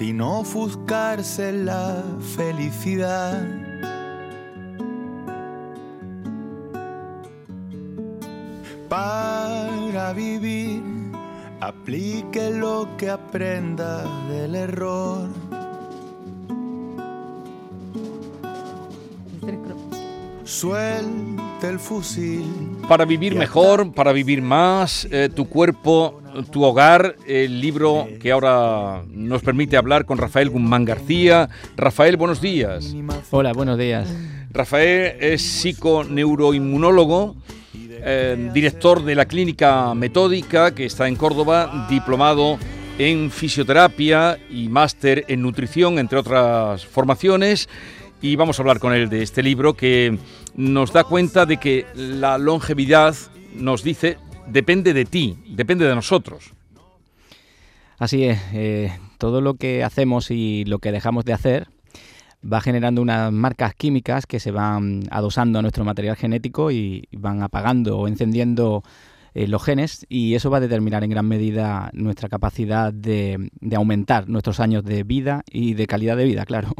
Sin ofuscarse la felicidad. Para vivir, aplique lo que aprenda del error. Suelte el fusil. Para vivir mejor, para vivir más, eh, tu cuerpo, tu hogar, el libro que ahora nos permite hablar con Rafael Guzmán García. Rafael, buenos días. Hola, buenos días. Rafael es psiconeuroinmunólogo, eh, director de la clínica metódica que está en Córdoba, diplomado en fisioterapia y máster en nutrición, entre otras formaciones. Y vamos a hablar con él de este libro que nos da cuenta de que la longevidad, nos dice, depende de ti, depende de nosotros. Así es, eh, todo lo que hacemos y lo que dejamos de hacer va generando unas marcas químicas que se van adosando a nuestro material genético y van apagando o encendiendo eh, los genes y eso va a determinar en gran medida nuestra capacidad de, de aumentar nuestros años de vida y de calidad de vida, claro.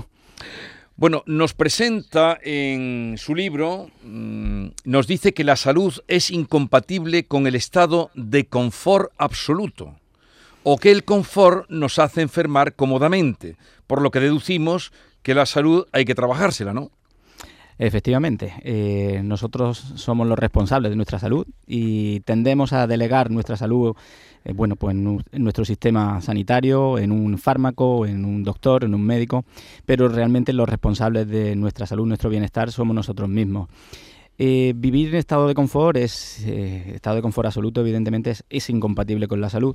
Bueno, nos presenta en su libro, mm, nos dice que la salud es incompatible con el estado de confort absoluto o que el confort nos hace enfermar cómodamente, por lo que deducimos que la salud hay que trabajársela, ¿no? Efectivamente, eh, nosotros somos los responsables de nuestra salud y tendemos a delegar nuestra salud eh, bueno, pues en, nuestro sistema sanitario, en un fármaco, en un doctor, en un médico, pero realmente los responsables de nuestra salud, nuestro bienestar, somos nosotros mismos. Eh, vivir en estado de confort es estado de confort absoluto, evidentemente es, incompatible con la salud.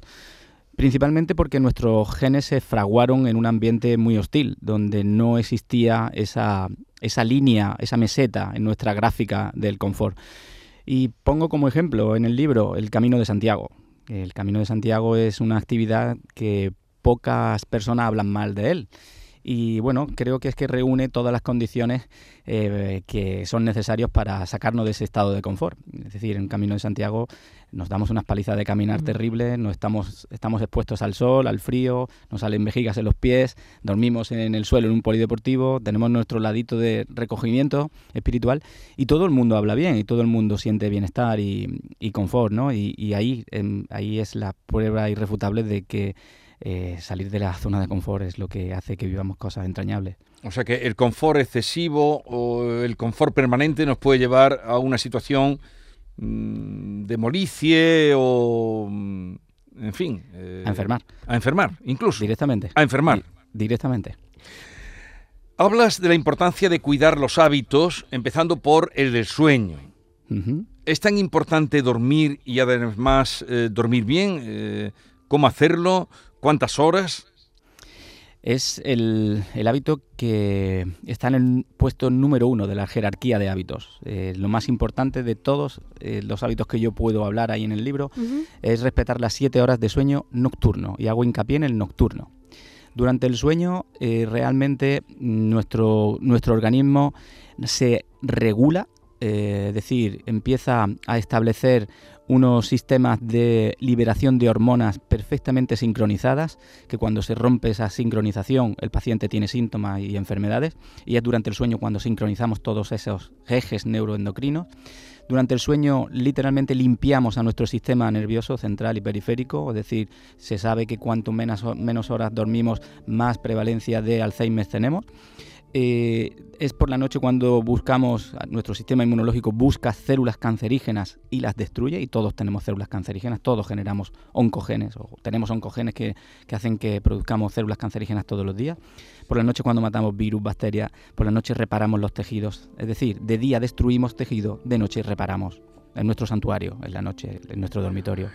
Principalmente porque nuestros genes se fraguaron en un ambiente muy hostil, donde no existía esa, esa línea, esa meseta en nuestra gráfica del confort. Y pongo como ejemplo en el libro El Camino de Santiago. El Camino de Santiago es una actividad que pocas personas hablan mal de él. Y bueno, creo que es que reúne todas las condiciones eh, que son necesarias para sacarnos de ese estado de confort. Es decir, en Camino de Santiago nos damos unas palizas de caminar terribles, no estamos, estamos expuestos al sol, al frío, nos salen vejigas en los pies, dormimos en el suelo en un polideportivo, tenemos nuestro ladito de recogimiento espiritual y todo el mundo habla bien y todo el mundo siente bienestar y, confort, ¿no? Y, ahí, em, ahí es la prueba irrefutable de que eh, salir de la zona de confort es lo que hace que vivamos cosas entrañables. O sea que el confort excesivo o el confort permanente nos puede llevar a una situación Mm, de molicie o, mm, en fin. Eh, a enfermar. A enfermar, incluso. Directamente. A enfermar. directamente. Hablas de la importancia de cuidar los hábitos, empezando por el del sueño. ¿Es tan importante dormir y además eh, dormir bien? Eh, ¿Cómo hacerlo? ¿Cuántas horas? es el, hábito que está en el puesto número uno de la jerarquía de hábitos. Eh, lo más importante de todos eh, los hábitos que yo puedo hablar ahí en el libro es respetar las siete horas de sueño nocturno y hago hincapié en el nocturno. Durante el sueño eh, realmente nuestro, nuestro organismo se regula, es decir, empieza a establecer unos sistemas de liberación de hormonas perfectamente sincronizadas, que cuando se rompe esa sincronización el paciente tiene síntomas y enfermedades, y es durante el sueño cuando sincronizamos todos esos ejes neuroendocrinos. Durante el sueño literalmente limpiamos a nuestro sistema nervioso central y periférico, es decir, se sabe que cuanto menos, menos horas dormimos, más prevalencia de Alzheimer tenemos. Eh, es por la noche cuando buscamos, nuestro sistema inmunológico busca células cancerígenas y las destruye, y todos tenemos células cancerígenas, todos generamos oncogenes, o tenemos oncogenes que, hacen que produzcamos células cancerígenas todos los días. Por la noche cuando matamos virus, bacterias, por la noche reparamos los tejidos, es decir, de día destruimos tejido, de noche reparamos, en nuestro santuario, en la noche, en nuestro dormitorio.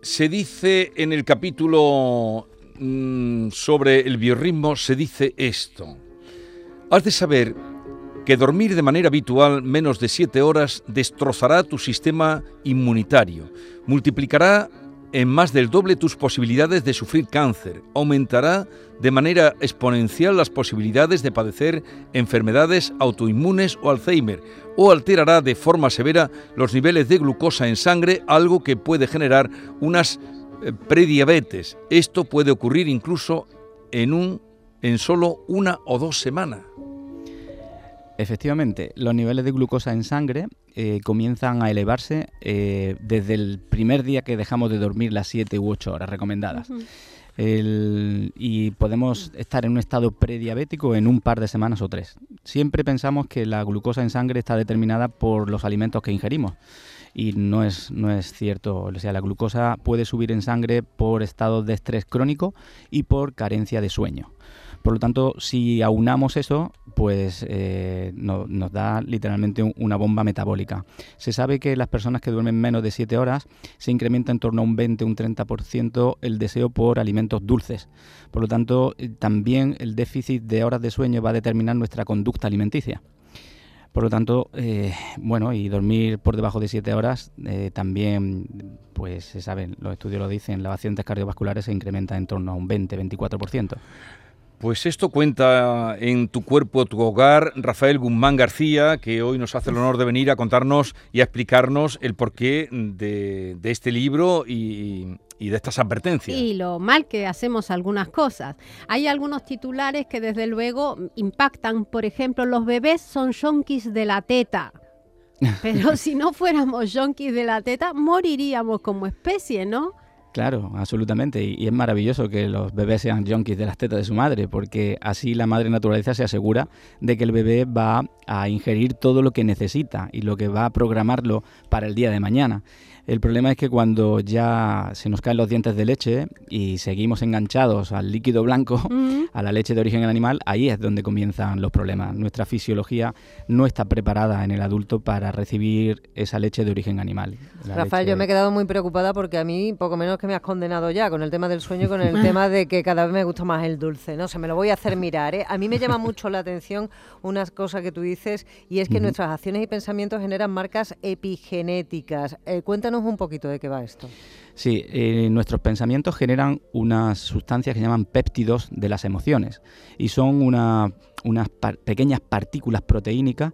Se dice en el capítulo mm, sobre el biorritmo, se dice esto. Has de saber que dormir de manera habitual menos de 7 horas destrozará tu sistema inmunitario, multiplicará en más del doble tus posibilidades de sufrir cáncer, aumentará de manera exponencial las posibilidades de padecer enfermedades autoinmunes o Alzheimer, o alterará de forma severa los niveles de glucosa en sangre, algo que puede generar unas eh, prediabetes. Esto puede ocurrir incluso en un en solo una o dos semanas. Efectivamente, los niveles de glucosa en sangre eh, comienzan a elevarse eh, desde el primer día que dejamos de dormir las 7 u 8 horas recomendadas. y podemos estar en un estado prediabético en un par de semanas o tres. Siempre pensamos que la glucosa en sangre está determinada por los alimentos que ingerimos y no es, no es cierto. O sea, la glucosa puede subir en sangre por estados de estrés crónico y por carencia de sueño. Por lo tanto, si aunamos eso, pues eh, nos da literalmente una bomba metabólica. Se sabe que las personas que duermen menos de 7 horas se incrementa en torno a un 20, un 30% el deseo por alimentos dulces. Por lo tanto, eh, también el déficit de horas de sueño va a determinar nuestra conducta alimenticia. Por lo tanto, eh, bueno, y dormir por debajo de 7 horas también, pues se saben, los estudios lo dicen, las pacientes cardiovasculares se incrementa en torno a un 20-24%. Pues esto cuenta en Tu cuerpo, tu hogar, Rafael Guzmán García, que hoy nos hace el honor de venir a contarnos y a explicarnos el porqué de, este libro y, y de estas advertencias. Y lo mal que hacemos algunas cosas. Hay algunos titulares que desde luego impactan. Por ejemplo, los bebés son yonkis de la teta. Pero si no fuéramos yonkis de la teta, moriríamos como especie, ¿no? Claro, absolutamente. Y, es maravilloso que los bebés sean junkies de las tetas de su madre, porque así la madre naturaleza se asegura de que el bebé va a ingerir todo lo que necesita y lo que va a programarlo para el día de mañana. El problema es que cuando ya se nos caen los dientes de leche y seguimos enganchados al líquido blanco, a la leche de origen animal, ahí es donde comienzan los problemas. Nuestra fisiología no está preparada en el adulto para recibir esa leche de origen animal. Rafael, yo me he quedado muy preocupada porque a mí poco menos que me has condenado ya con el tema del sueño y con el tema de que cada vez me gusta más el dulce. No sé, me lo voy a hacer mirar. ¿eh? A mí me llama mucho la atención unas cosas que tú dices y es que nuestras acciones y pensamientos generan marcas epigenéticas. Eh, cuéntanos un poquito de qué va esto. Sí, eh, nuestros pensamientos generan unas sustancias que se llaman péptidos de las emociones y son unas pequeñas partículas proteínicas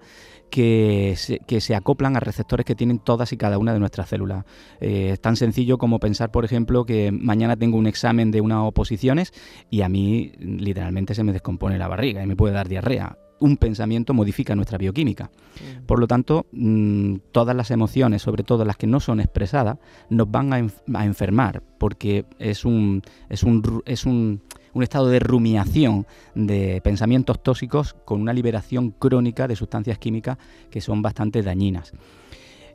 que se, acoplan a receptores que tienen todas y cada una de nuestras células. Eh, es tan sencillo como pensar, por ejemplo, que mañana tengo un examen de unas oposiciones y a mí literalmente se me descompone la barriga y me puede dar diarrea un pensamiento modifica nuestra bioquímica. Mm. Por lo tanto, mm, todas las emociones, sobre todo las que no son expresadas, nos van a, enfermar porque es un, es un, es un, estado de rumiación de pensamientos tóxicos con una liberación crónica de sustancias químicas que son bastante dañinas.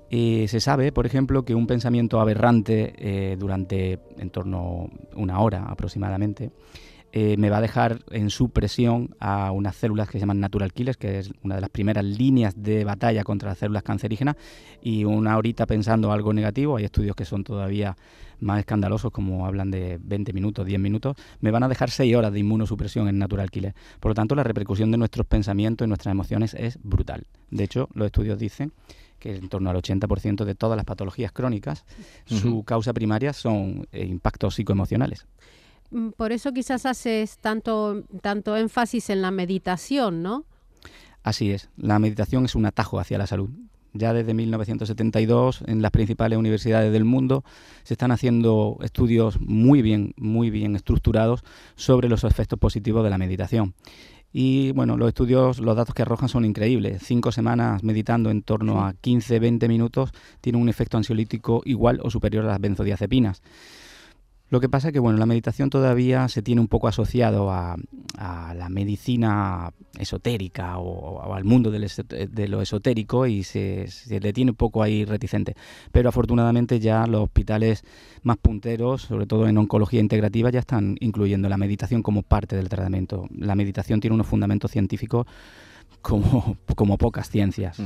Eh, se sabe, por ejemplo, que un pensamiento aberrante eh, durante en torno a una hora aproximadamente eh, me va a dejar en supresión a unas células que se llaman natural killers, que es una de las primeras líneas de batalla contra las células cancerígenas, y una horita pensando algo negativo, hay estudios que son todavía más escandalosos, como hablan de 20 minutos, 10 minutos, me van a dejar 6 horas de inmunosupresión en natural killer. Por lo tanto, la repercusión de nuestros pensamientos y nuestras emociones es brutal. De hecho, los estudios dicen que en torno al 80% de todas las patologías crónicas, su causa primaria son eh, impactos psicoemocionales. Mm, por eso quizás haces tanto, tanto énfasis en la meditación, ¿no? Así es, la meditación es un atajo hacia la salud. Ya desde 1972 en las principales universidades del mundo se están haciendo estudios muy bien, muy bien estructurados sobre los efectos positivos de la meditación. Y bueno, los estudios, los datos que arrojan son increíbles. Cinco semanas meditando en torno a 15-20 minutos tiene un efecto ansiolítico igual o superior a las benzodiazepinas. Lo que pasa es que bueno, la meditación todavía se tiene un poco asociado a, a la medicina esotérica o, al mundo de lo esotérico y se, se, le tiene un poco ahí reticente. Pero afortunadamente ya los hospitales más punteros, sobre todo en oncología integrativa, ya están incluyendo la meditación como parte del tratamiento. La meditación tiene unos fundamentos científicos como, como pocas ciencias.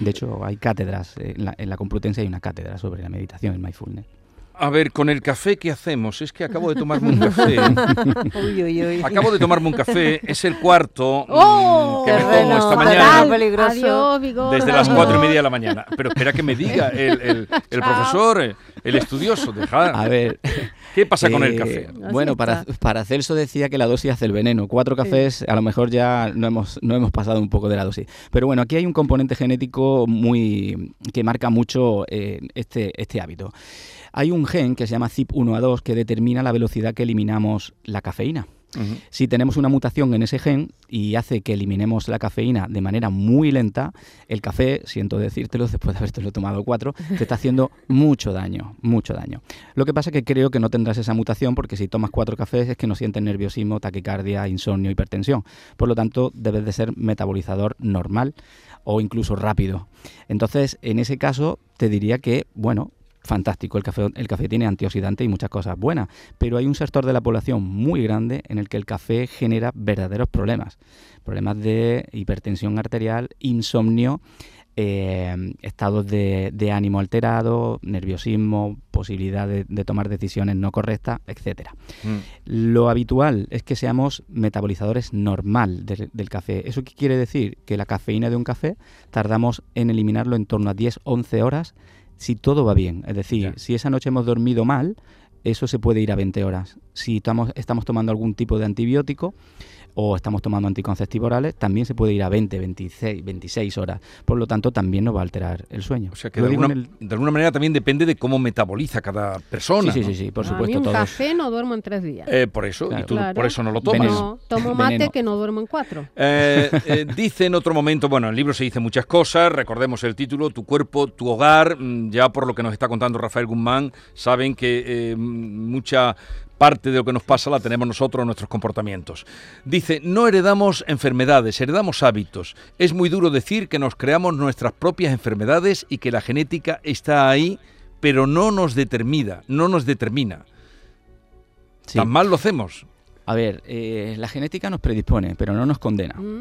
De hecho, hay cátedras, en la, en la Complutense hay una cátedra sobre la meditación, en mindfulness. A ver, con el café, ¿qué hacemos? Es que acabo de tomarme un café. uy, uy, uy. Acabo de tomarme un café, es el cuarto mm, ¡Oh! que me tomo esta mañana. Adiós, desde las cuatro y media de la mañana. Pero espera que me diga el, el, el profesor, el estudioso. Dejar. A ver. ¿Qué pasa con el café? Bueno, para, para Celso decía que la dosis hace el veneno. Cuatro cafés, a lo mejor ya no hemos, no hemos pasado un poco de la dosis. Pero bueno, aquí hay un componente genético muy que marca mucho eh, este, este hábito. Hay un gen que se llama CYP1A2 que determina la velocidad que eliminamos la cafeína. Si tenemos una mutación en ese gen y hace que eliminemos la cafeína de manera muy lenta, el café, siento decírtelo después de habértelo tomado cuatro, te está haciendo mucho daño, mucho daño. Lo que pasa es que creo que no tendrás esa mutación porque si tomas cuatro cafés es que no sientes nerviosismo, taquicardia, insomnio, hipertensión. Por lo tanto, debes de ser metabolizador normal o incluso rápido. Entonces, en ese caso, te diría que, bueno, fantástico. El café, el café tiene antioxidante y muchas cosas buenas, pero hay un sector de la población muy grande en el que el café genera verdaderos problemas. Problemas de hipertensión arterial, insomnio, eh, estados de, ánimo alterado, nerviosismo, posibilidad de, tomar decisiones no correctas, etcétera. Mm. Lo habitual es que seamos metabolizadores normal del café. ¿Eso qué quiere decir? Que la cafeína de un café tardamos en eliminarlo en torno a 10-11 horas si todo va bien. Es decir, si esa noche hemos dormido mal, eso se puede ir a 20 horas. Si estamos, estamos tomando algún tipo de antibiótico, o estamos tomando anticonceptivos orales, también se puede ir a 20, 26, 26 horas. Por lo tanto, también nos va a alterar el sueño. O sea que de alguna, manera también depende de cómo metaboliza cada persona. Sí, sí, sí, por supuesto. A mí un café no duermo en tres días. Eh, por eso, y tú por eso no lo tomas. No, tomo mate que no duermo en cuatro. Eh, eh, dice en otro momento, bueno, en el libro se dice muchas cosas, recordemos el título, Tu cuerpo, tu hogar, mm, ya por lo que nos está contando Rafael Guzmán, saben que mucha parte de lo que nos pasa la tenemos nosotros en nuestros comportamientos. Dice, no heredamos enfermedades, heredamos hábitos. Es muy duro decir que nos creamos nuestras propias enfermedades y que la genética está ahí, pero no nos determina, no nos determina. Tan mal lo hacemos. A ver, eh, la genética nos predispone, pero no nos condena. Mm.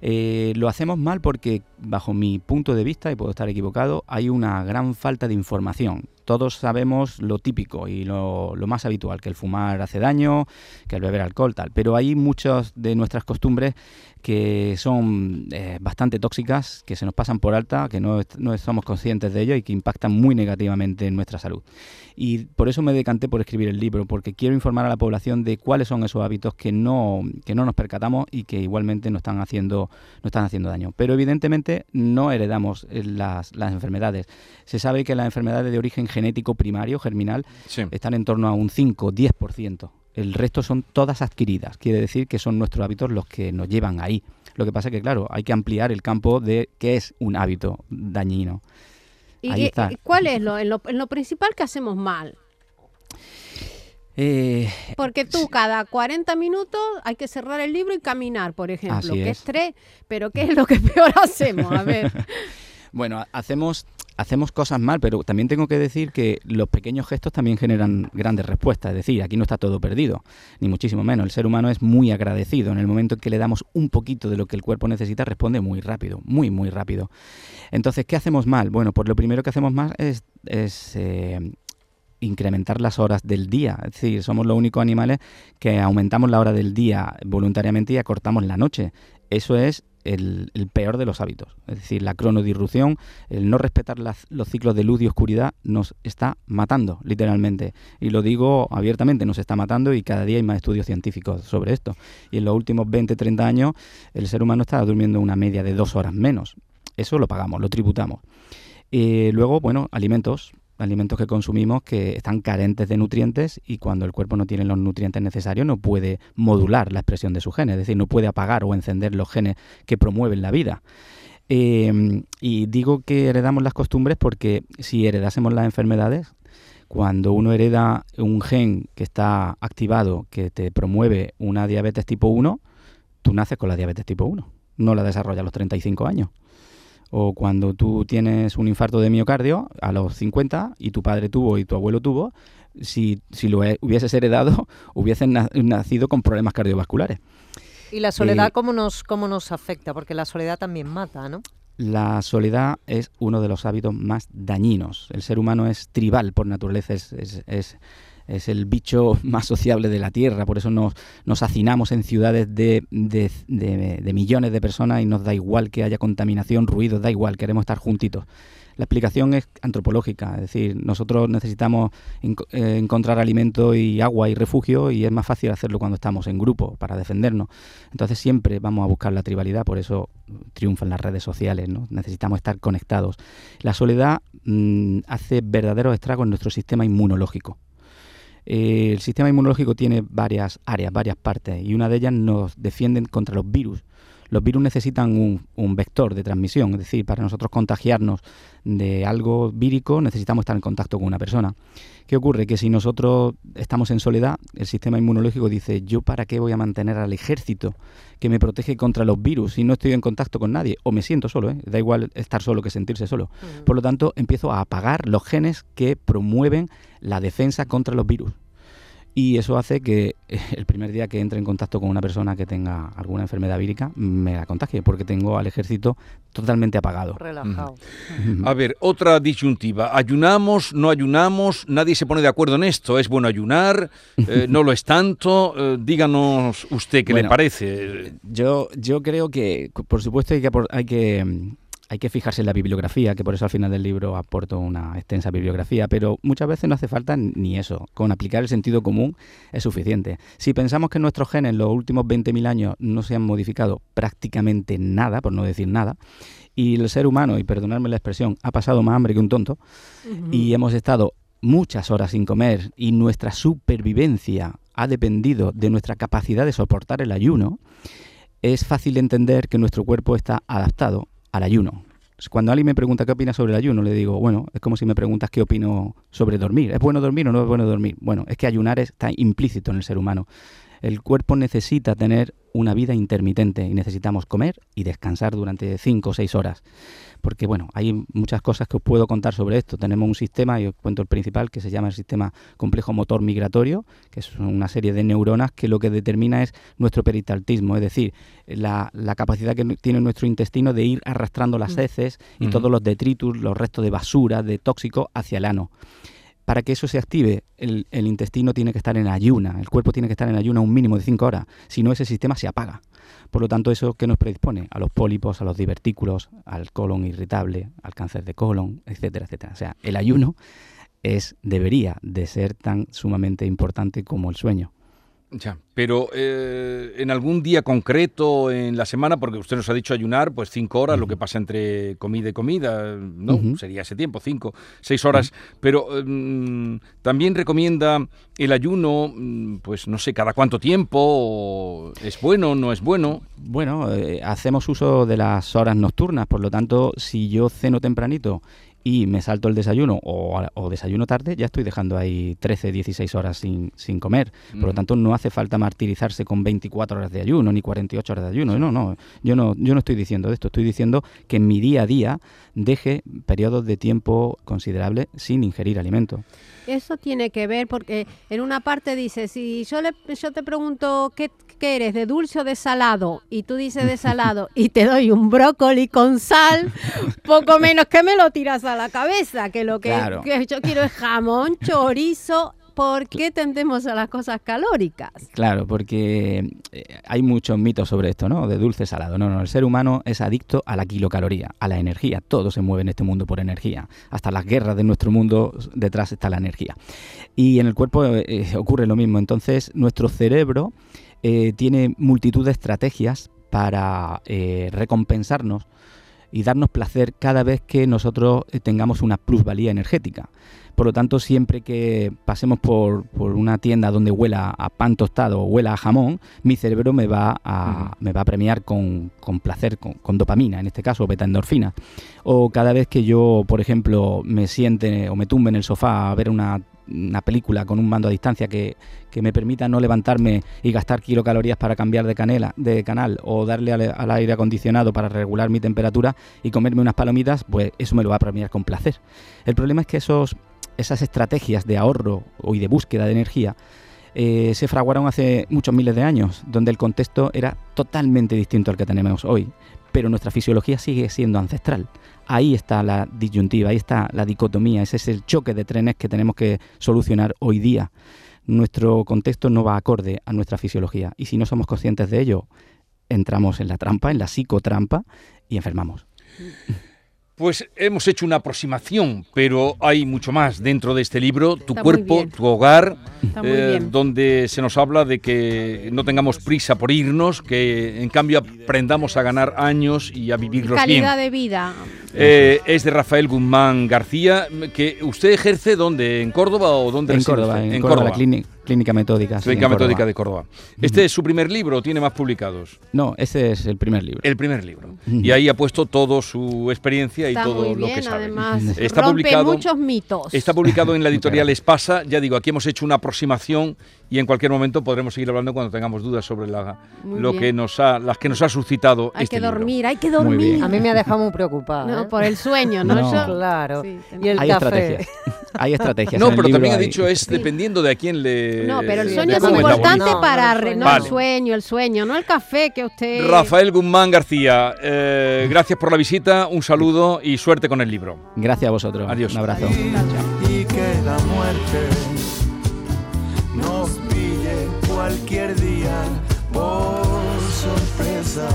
Eh, lo hacemos mal porque, bajo mi punto de vista, y puedo estar equivocado, hay una gran falta de información todos sabemos lo típico y lo, más habitual, que el fumar hace daño, que el beber alcohol, tal. Pero hay muchas de nuestras costumbres que son eh, bastante tóxicas, que se nos pasan por alta, que no, no somos conscientes de ello y que impactan muy negativamente en nuestra salud. Y por eso me decanté por escribir el libro, porque quiero informar a la población de cuáles son esos hábitos que no, que no nos percatamos y que igualmente nos están haciendo, nos están haciendo daño. Pero evidentemente no heredamos las, las enfermedades. Se sabe que las enfermedades de origen genético primario, germinal, están en torno a un 5-10%. El resto son todas adquiridas. Quiere decir que son nuestros hábitos los que nos llevan ahí. Lo que pasa es que, claro, hay que ampliar el campo de qué es un hábito dañino. ¿Y cuál es lo, en lo, principal que hacemos mal? Eh, Porque tú cada 40 minutos hay que cerrar el libro y caminar, por ejemplo, que es. tres, pero ¿qué es lo que peor hacemos? A ver. bueno, hacemos hacemos cosas mal, pero también tengo que decir que los pequeños gestos también generan grandes respuestas. Es decir, aquí no está todo perdido, ni muchísimo menos. El ser humano es muy agradecido. En el momento en que le damos un poquito de lo que el cuerpo necesita, responde muy rápido, muy, muy rápido. Entonces, ¿qué hacemos mal? Bueno, pues lo primero que hacemos mal es, eh, incrementar las horas del día. Es decir, somos los únicos animales que aumentamos la hora del día voluntariamente y acortamos la noche. Eso es el, peor de los hábitos. Es decir, la cronodirrupción, el no respetar los ciclos de luz y oscuridad nos está matando, literalmente. Y lo digo abiertamente, nos está matando y cada día hay más estudios científicos sobre esto. Y en los últimos 20, 30 años el ser humano está durmiendo una media de dos horas menos. Eso lo pagamos, lo tributamos. Y luego, bueno, alimentos alimentos que consumimos que están carentes de nutrientes y cuando el cuerpo no tiene los nutrientes necesarios no puede modular la expresión de sus genes, es decir, no puede apagar o encender los genes que promueven la vida. Em, y digo que heredamos las costumbres porque si heredásemos las enfermedades, Cuando uno hereda un gen que está activado, que te promueve una diabetes tipo 1, tú naces con la diabetes tipo 1, no la desarrollas a los 35 años. O cuando tú tienes un infarto de miocardio a los 50 y tu padre tuvo y tu abuelo tuvo, si, si lo hubieses heredado, hubieses nacido con problemas cardiovasculares. ¿Y la soledad cómo, nos, cómo nos afecta? Porque la soledad también mata, ¿no? La soledad es uno de los hábitos más dañinos. El ser humano es tribal por naturaleza, es, es, es, el bicho más sociable de la Tierra, por eso nos, hacinamos en ciudades de, de, de millones de personas y nos da igual que haya contaminación, ruido, da igual, queremos estar juntitos. La explicación es antropológica, es decir, nosotros necesitamos eh, encontrar alimento y agua y refugio y es más fácil hacerlo cuando estamos en grupo para defendernos. Entonces siempre vamos a buscar la tribalidad, por eso triunfan las redes sociales, ¿no? necesitamos estar conectados. La soledad mm, hace verdaderos estragos en nuestro sistema inmunológico. Eh, el sistema inmunológico tiene varias áreas, varias partes, y una de ellas nos defienden contra los virus. Los virus necesitan un, vector de transmisión, es decir, para nosotros contagiarnos de algo vírico necesitamos estar en contacto con una persona. ¿Qué ocurre? Que si nosotros estamos en soledad, el sistema inmunológico dice, ¿yo para qué voy a mantener al ejército que me protege contra los virus si no estoy en contacto con nadie? O me siento solo, ¿eh? da igual estar solo que sentirse solo. Por lo tanto, empiezo a apagar los genes que promueven la defensa contra los virus y eso hace que eh, el primer día que entre en contacto con una persona que tenga alguna enfermedad vírica me la contagie porque tengo al ejército totalmente apagado. Relajado. A ver, otra disyuntiva. ¿Ayunamos, no ayunamos? Nadie se pone de acuerdo en esto. ¿Es bueno ayunar? Eh, ¿No lo es tanto? Eh, díganos usted qué le parece. Yo, yo creo que, por supuesto, hay que, hay que hay que fijarse en la bibliografía, que por eso al final del libro aporto una extensa bibliografía, pero muchas veces no hace falta ni eso. Con aplicar el sentido común es suficiente. Si pensamos que nuestros genes en los últimos 20.000 años no se han modificado prácticamente nada, por no decir nada, y el ser humano, y perdonadme la expresión, ha pasado más hambre que un tonto, y hemos estado muchas horas sin comer, y nuestra supervivencia ha dependido de nuestra capacidad de soportar el ayuno, es fácil entender que nuestro cuerpo está adaptado al ayuno. Cuando alguien me pregunta qué opina sobre el ayuno, le digo, bueno, es como si me preguntas qué opino sobre dormir. ¿Es bueno dormir o no es bueno dormir? Bueno, es que ayunar está implícito en el ser humano. El cuerpo necesita tener una vida intermitente y necesitamos comer y descansar durante 5 o 6 horas. Porque bueno, hay muchas cosas que os puedo contar sobre esto. Tenemos un sistema, y os cuento el principal, que se llama el sistema complejo motor migratorio, que es una serie de neuronas que lo que determina es nuestro peritaltismo, es decir, la, capacidad que tiene nuestro intestino de ir arrastrando las mm. heces y todos los detritus, los restos de basura, de tóxico hacia el ano para que eso se active, el, intestino tiene que estar en ayuna, el cuerpo tiene que estar en ayuna un mínimo de 5 horas, si no ese sistema se apaga. Por lo tanto, eso que nos predispone a los pólipos, a los divertículos, al colon irritable, al cáncer de colon, etcétera, etcétera. O sea, el ayuno es debería de ser tan sumamente importante como el sueño. Ya, pero eh, en algún día concreto en la semana, porque usted nos ha dicho ayunar, pues cinco horas, lo que pasa entre comida y comida, ¿no? Sería ese tiempo, cinco, seis horas. Pero em, también recomienda el ayuno, mm, pues no sé, cada cuánto tiempo, ¿es bueno, no es bueno? Bueno, eh, hacemos uso de las horas nocturnas, por lo tanto, si yo ceno tempranito y me salto el desayuno o, desayuno tarde, ya estoy dejando ahí 13, 16 horas sin, sin comer. Por lo tanto, no hace falta martirizarse con 24 horas de ayuno ni 48 horas de ayuno. No, no, yo no, yo no estoy diciendo esto. Estoy diciendo que en mi día a día deje periodos de tiempo considerable sin ingerir alimento. Eso tiene que ver porque en una parte dice, si yo, le, yo te pregunto qué, qué eres, de dulce o de salado, y tú dices de salado y te doy un brócoli con sal, poco menos que me lo tiras a la cabeza, que lo que, yo quiero es jamón, chorizo ¿por qué tendemos a las cosas calóricas? Claro, porque eh, hay muchos mitos sobre esto, ¿no? De dulce salado. No, no, el ser humano es adicto a la kilocaloría, a la energía. Todo se mueve en este mundo por energía. Hasta las guerras de nuestro mundo, detrás está la energía. Y en el cuerpo eh, ocurre lo mismo. Entonces, nuestro cerebro eh, tiene multitud de estrategias para recompensarnos y darnos placer cada vez que nosotros eh, tengamos una plusvalía energética. Por lo tanto, siempre que pasemos por, una tienda donde huela a pan tostado o huela a jamón, mi cerebro me va a, me va a premiar con, placer, con, dopamina, en este caso beta endorfina. O cada vez que yo, por ejemplo, me siente o me tumbe en el sofá a ver una una película con un mando a distancia que, que me permita no levantarme y gastar kilocalorías para cambiar de, canela, de canal o darle al, al aire acondicionado para regular mi temperatura y comerme unas palomitas, pues eso me lo va a premiar con placer. El problema es que esos, esas estrategias de ahorro y de búsqueda de energía eh, se fraguaron hace muchos miles de años, donde el contexto era totalmente distinto al que tenemos hoy, pero nuestra fisiología sigue siendo ancestral. Ahí está la disyuntiva, ahí está la dicotomía, ese es el choque de trenes que tenemos que solucionar hoy día. Nuestro contexto no va acorde a nuestra fisiología y si no somos conscientes de ello, entramos en la trampa, en la psicotrampa y enfermamos. Pues hemos hecho una aproximación, pero hay mucho más dentro de este libro, tu Está cuerpo, tu hogar, eh, donde se nos habla de que no tengamos prisa por irnos, que en cambio aprendamos a ganar años y a vivirlos bien. Calidad de vida. Eh, es de Rafael Guzmán García, que usted ejerce dónde, en Córdoba o dónde En Córdoba, usted? en, Córdoba, la clínica, clínica metódica. sí, Clínica en Córdoba. Metódica de Córdoba. ¿Este es su primer libro o tiene más publicados? No, ese es el primer libro. El primer libro. Y ahí ha puesto toda su experiencia y todo muy lo que sabe. además. Está rompe publicado, muchos mitos. está publicado en la editorial Espasa. Ya digo, aquí hemos hecho una aproximación y en cualquier momento podremos seguir hablando cuando tengamos dudas sobre la, Muy lo bien. que nos ha, las que nos ha suscitado hay este que libro. dormir, hay que dormir. A mí me ha dejado muy preocupada. No, ¿eh? por el sueño, ¿no? No. Yo- Claro. Sí, y el hay café. estrategias. Hay estrategias. No, pero también ha dicho es dependiendo de a quién le. No, pero el sueño es importante para No, el no sueño. el sueño, el sueño, no el café que usted. Rafael Guzmán García, eh, gracias por la visita, un saludo y suerte con el libro. Gracias a vosotros. Adiós. Un abrazo. y que la muerte cualquier día por sorpresa.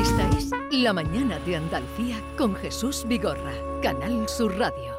Esta es La Mañana de Andalucía con Jesús Vigorra, Canal Sur Radio.